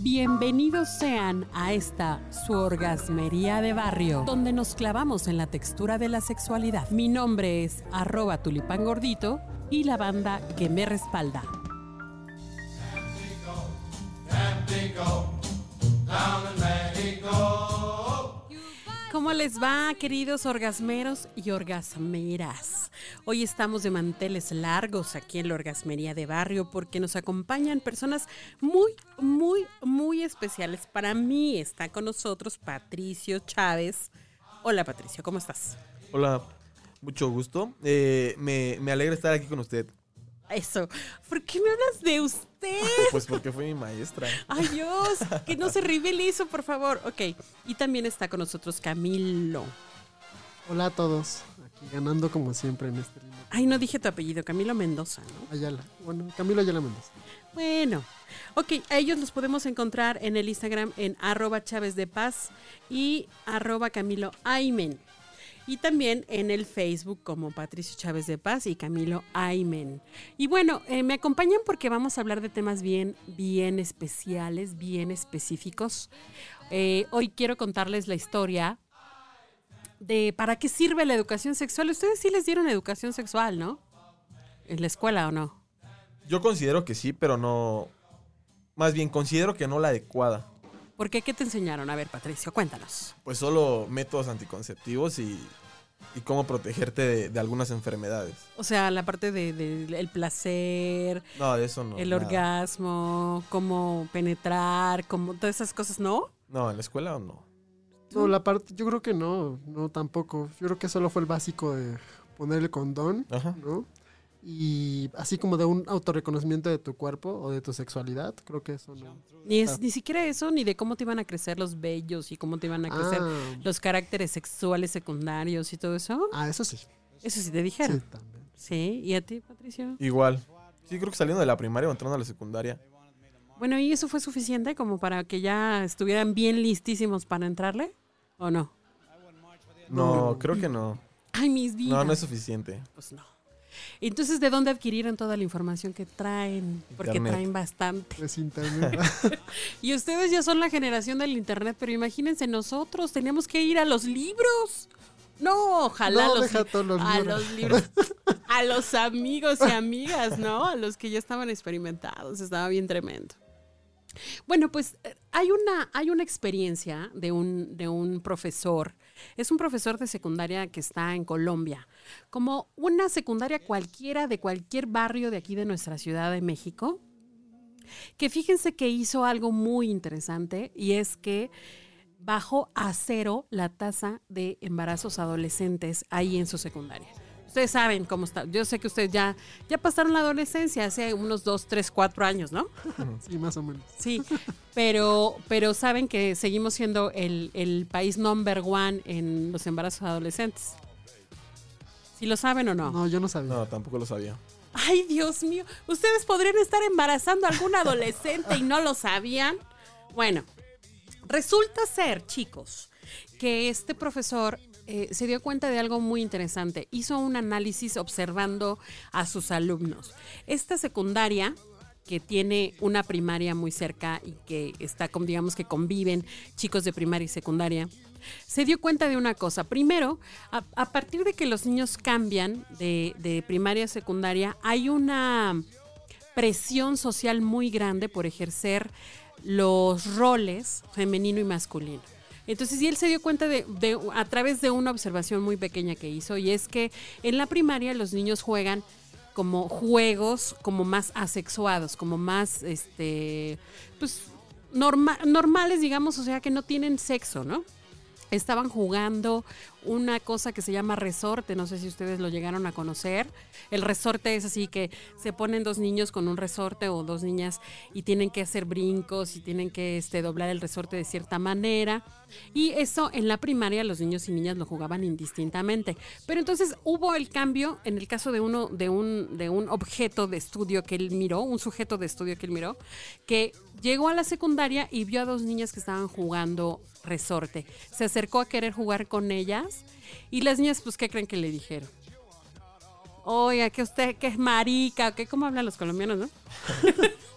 Bienvenidos sean a esta su orgasmería de barrio, donde nos clavamos en la textura de la sexualidad. Mi nombre es arroba tulipán gordito y la banda que me respalda. ¿Cómo les va, queridos orgasmeros y orgasmeras? Hoy estamos de manteles largos aquí en la Orgasmería de Barrio porque nos acompañan personas muy, muy, muy especiales. Para mí está con nosotros Patricio Chávez. Hola Patricio, ¿cómo estás? Hola, mucho gusto. Eh, me, me alegra estar aquí con usted. Eso. ¿Por qué me hablas de usted? Pues porque fue mi maestra. Ay Dios, que no se revele eso, por favor. Ok, y también está con nosotros Camilo. Hola a todos, ganando como siempre en este lindo Ay, no dije tu apellido, Camilo Mendoza, ¿no? Ayala. Bueno, Camilo Ayala Mendoza. Bueno, ok, a ellos los podemos encontrar en el Instagram en arroba Chávez de Paz y arroba Camilo Aymen. Y también en el Facebook como Patricio Chávez de Paz y Camilo Aymen. Y bueno, eh, me acompañan porque vamos a hablar de temas bien, bien especiales, bien específicos. Eh, hoy quiero contarles la historia de para qué sirve la educación sexual. Ustedes sí les dieron educación sexual, ¿no? ¿En la escuela o no? Yo considero que sí, pero no. Más bien, considero que no la adecuada. ¿Por qué? ¿Qué te enseñaron? A ver, Patricio, cuéntanos. Pues solo métodos anticonceptivos y, y cómo protegerte de, de algunas enfermedades. O sea, la parte del de, el placer, No, de eso no. el nada. orgasmo, cómo penetrar, cómo todas esas cosas, ¿no? No, en la escuela o no. No, la parte, yo creo que no, no tampoco. Yo creo que solo fue el básico de poner el condón, Ajá. ¿no? Y así como de un autorreconocimiento de tu cuerpo o de tu sexualidad, creo que eso no. Ni, es, ni siquiera eso, ni de cómo te iban a crecer los vellos y cómo te iban a crecer Ah, los caracteres sexuales secundarios y todo eso. ah, eso sí. Eso sí te Sí, dijeron. también. Sí. ¿Y a ti, Patricio? Igual. Sí, creo que saliendo de la primaria o entrando a la secundaria. Bueno, ¿y eso fue suficiente como para que ya estuvieran bien listísimos para entrarle? ¿O no? No, creo que no. Ay, mis vidas. No, no es suficiente. Pues no. Entonces, ¿de dónde adquirieron toda la información que traen? Porque Internet. traen bastante. Es internet. Y ustedes ya son la generación del internet, pero imagínense nosotros, teníamos que ir a los libros. No, ojalá no, los, deja todos los a libros. los libros, a los amigos y amigas, ¿no? A los que ya estaban experimentados, estaba bien tremendo. Bueno, pues eh, hay una, hay una experiencia de un, de un profesor, es un profesor de secundaria que está en Colombia, como una secundaria cualquiera de cualquier barrio de aquí de nuestra Ciudad de México, que fíjense que hizo algo muy interesante y es que bajó a cero la tasa de embarazos adolescentes ahí en su secundaria. Ustedes saben cómo está. Yo sé que ustedes ya, ya pasaron la adolescencia hace unos dos, tres, cuatro años, ¿no? sí, más o menos. Sí, pero, pero saben que seguimos siendo el, el país number one en los embarazos adolescentes. ¿Sí lo saben o no? No, yo no sabía. No, tampoco lo sabía. Ay, Dios mío. ¿Ustedes podrían estar embarazando a algún adolescente y no lo sabían? Bueno, resulta ser, chicos, que este profesor eh, se dio cuenta de algo muy interesante. Hizo un análisis observando a sus alumnos. Esta secundaria que tiene una primaria muy cerca y que está, como digamos que conviven chicos de primaria y secundaria, se dio cuenta de una cosa. Primero, a, a partir de que los niños cambian de, de primaria a secundaria, hay una presión social muy grande por ejercer los roles femenino y masculino. Entonces, y él se dio cuenta de, de- a través de una observación muy pequeña que hizo, y es que en la primaria los niños juegan como juegos como más asexuados, como más, este, pues, norma- normales, digamos, o sea, que no tienen sexo, ¿no? Estaban jugando una cosa que se llama resorte, no sé si ustedes lo llegaron a conocer. El resorte es así que se ponen dos niños con un resorte o dos niñas y tienen que hacer brincos y tienen que este, doblar el resorte de cierta manera. Y eso en la primaria los niños y niñas lo jugaban indistintamente. Pero entonces hubo el cambio en el caso de uno, de un, de un objeto de estudio que él miró, un sujeto de estudio que él miró, que llegó a la secundaria y vio a dos niñas que estaban jugando resorte. Se acercó a querer jugar con ellas y las niñas, pues, ¿qué creen que le dijeron? Oiga, que usted que es marica, que cómo hablan los colombianos, ¿no?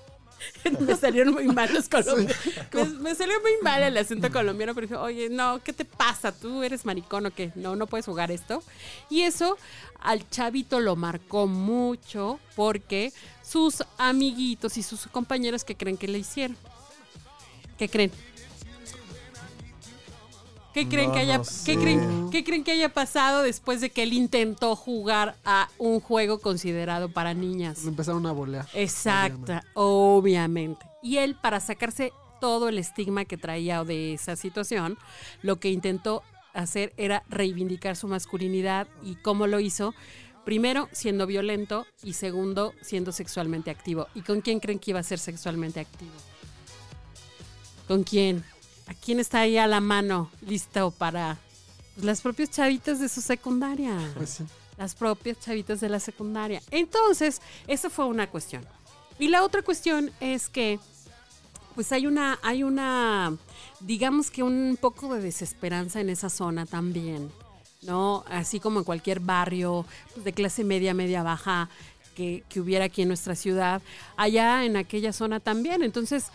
me salieron muy mal los colombianos. Me, me salió muy mal el acento colombiano, pero dije, oye, no, ¿qué te pasa? ¿Tú eres maricón o qué? No, no puedes jugar esto. Y eso al chavito lo marcó mucho porque sus amiguitos y sus compañeros que creen que le hicieron. ¿Qué creen? ¿Qué creen, No, que haya, no ¿qué, creen, qué creen que haya pasado después de que él intentó jugar a un juego considerado para niñas? Lo empezaron a bolear. Exacta, obviamente. Y él, para sacarse todo el estigma que traía de esa situación, lo que intentó hacer era reivindicar su masculinidad y cómo lo hizo. Primero, siendo violento y segundo, siendo sexualmente activo. ¿Y con quién creen que iba a ser sexualmente activo? ¿Con quién? ¿A quién está ahí a la mano, listo para pues, las propias chavitas de su secundaria? Pues sí. las propias chavitas de la secundaria. Entonces, esa fue una cuestión. Y la otra cuestión es que, pues hay una, hay una, digamos que un poco de desesperanza en esa zona también, ¿no? Así como en cualquier barrio pues, de clase media, media baja que, que hubiera aquí en nuestra ciudad, allá en aquella zona también. Entonces,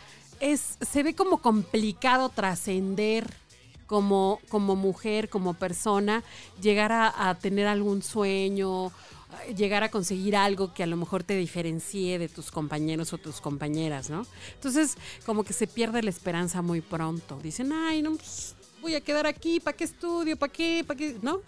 es, se ve como complicado trascender como, como mujer, como persona, llegar a, tener algún sueño, llegar a conseguir algo que a lo mejor te diferencie de tus compañeros o tus compañeras, ¿no? Entonces, como que se pierde la esperanza muy pronto. Dicen, ay, no, pues, voy a quedar aquí, ¿para qué estudio? ¿Para qué? ¿Para qué? ¿No?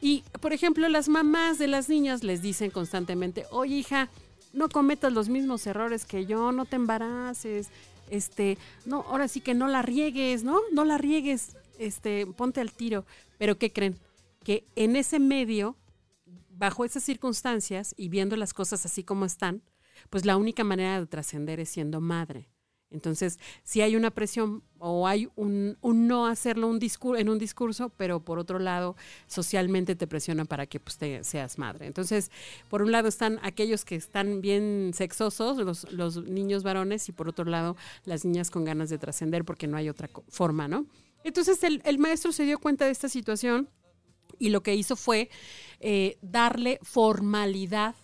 Y, por ejemplo, las mamás de las niñas les dicen constantemente, oye, hija, no cometas los mismos errores que yo, no te embaraces, este, no, ahora sí que no la riegues, ¿no? No la riegues, este, ponte al tiro. Pero ¿qué creen? Que en ese medio, bajo esas circunstancias y viendo las cosas así como están, pues la única manera de trascender es siendo madre. Entonces, si hay una presión o hay un, no hacerlo un discur en un discurso, pero por otro lado, socialmente te presiona para que pues, seas madre. Entonces, por un lado están aquellos que están bien sexosos, los, los niños varones, y por otro lado, las niñas con ganas de trascender porque no hay otra forma, ¿no? Entonces, el, el maestro se dio cuenta de esta situación y lo que hizo fue eh, darle formalidad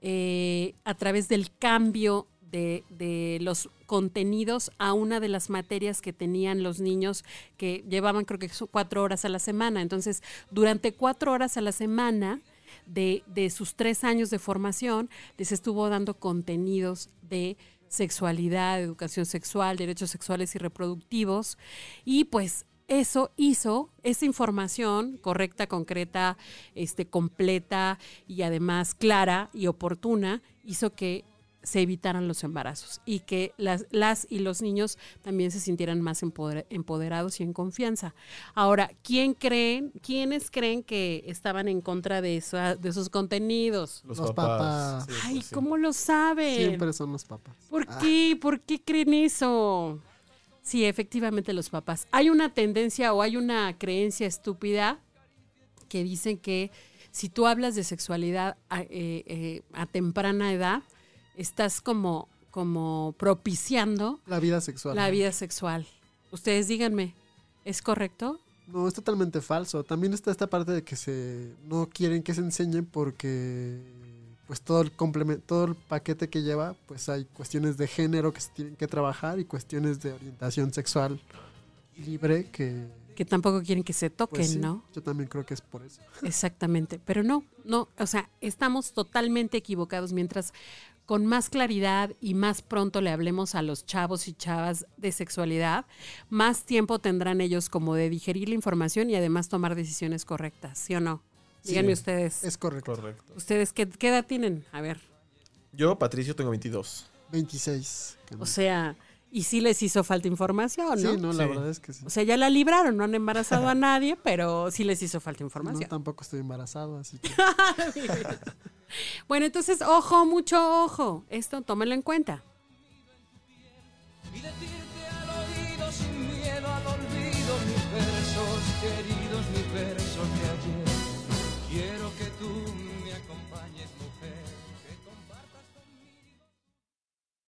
eh, a través del cambio de, de los contenidos a una de las materias que tenían los niños que llevaban creo que cuatro horas a la semana. Entonces, durante cuatro horas a la semana de, de sus tres años de formación, les estuvo dando contenidos de sexualidad, educación sexual, derechos sexuales y reproductivos. Y pues eso hizo, esa información correcta, concreta, este, completa y además clara y oportuna, hizo que se evitaran los embarazos y que las, las y los niños también se sintieran más empoder- empoderados y en confianza. Ahora, ¿quién creen, quiénes creen que estaban en contra de, esa- de esos contenidos? Los, Los papás. papás. Sí, Ay. ¿cómo lo saben? Siempre son los papás. ¿Por Ah. qué? ¿Por qué creen eso? Sí, efectivamente los papás. Hay una tendencia o hay una creencia estúpida que dicen que si tú hablas de sexualidad a, eh, eh, a temprana edad, estás como, como propiciando La vida sexual. la vida sexual. Ustedes díganme, ¿es correcto? No, es totalmente falso. También está esta parte de que se no quieren que se enseñen porque pues todo el complemento, todo el paquete que lleva, pues hay cuestiones de género que se tienen que trabajar y cuestiones de orientación sexual libre que Que tampoco quieren que se toquen, pues sí, ¿no? yo también creo que es por eso. Exactamente, pero no, no, o sea, estamos totalmente equivocados mientras con más claridad y más pronto le hablemos a los chavos y chavas de sexualidad, más tiempo tendrán ellos como de digerir la información y además tomar decisiones correctas, ¿sí o no? Sí. Díganme ustedes. Es correcto. Correcto. ¿Ustedes qué, qué edad tienen? A ver, Yo, Patricio, tengo 22. 26. que no- o sea, y sí les hizo falta información, ¿no? sí, no, la Sí. verdad es que sí. O sea, ya la libraron, no han embarazado a nadie, pero sí les hizo falta No, información. tampoco estoy embarazado, así que Bueno, entonces, ojo, mucho ojo. Esto tómenlo en cuenta.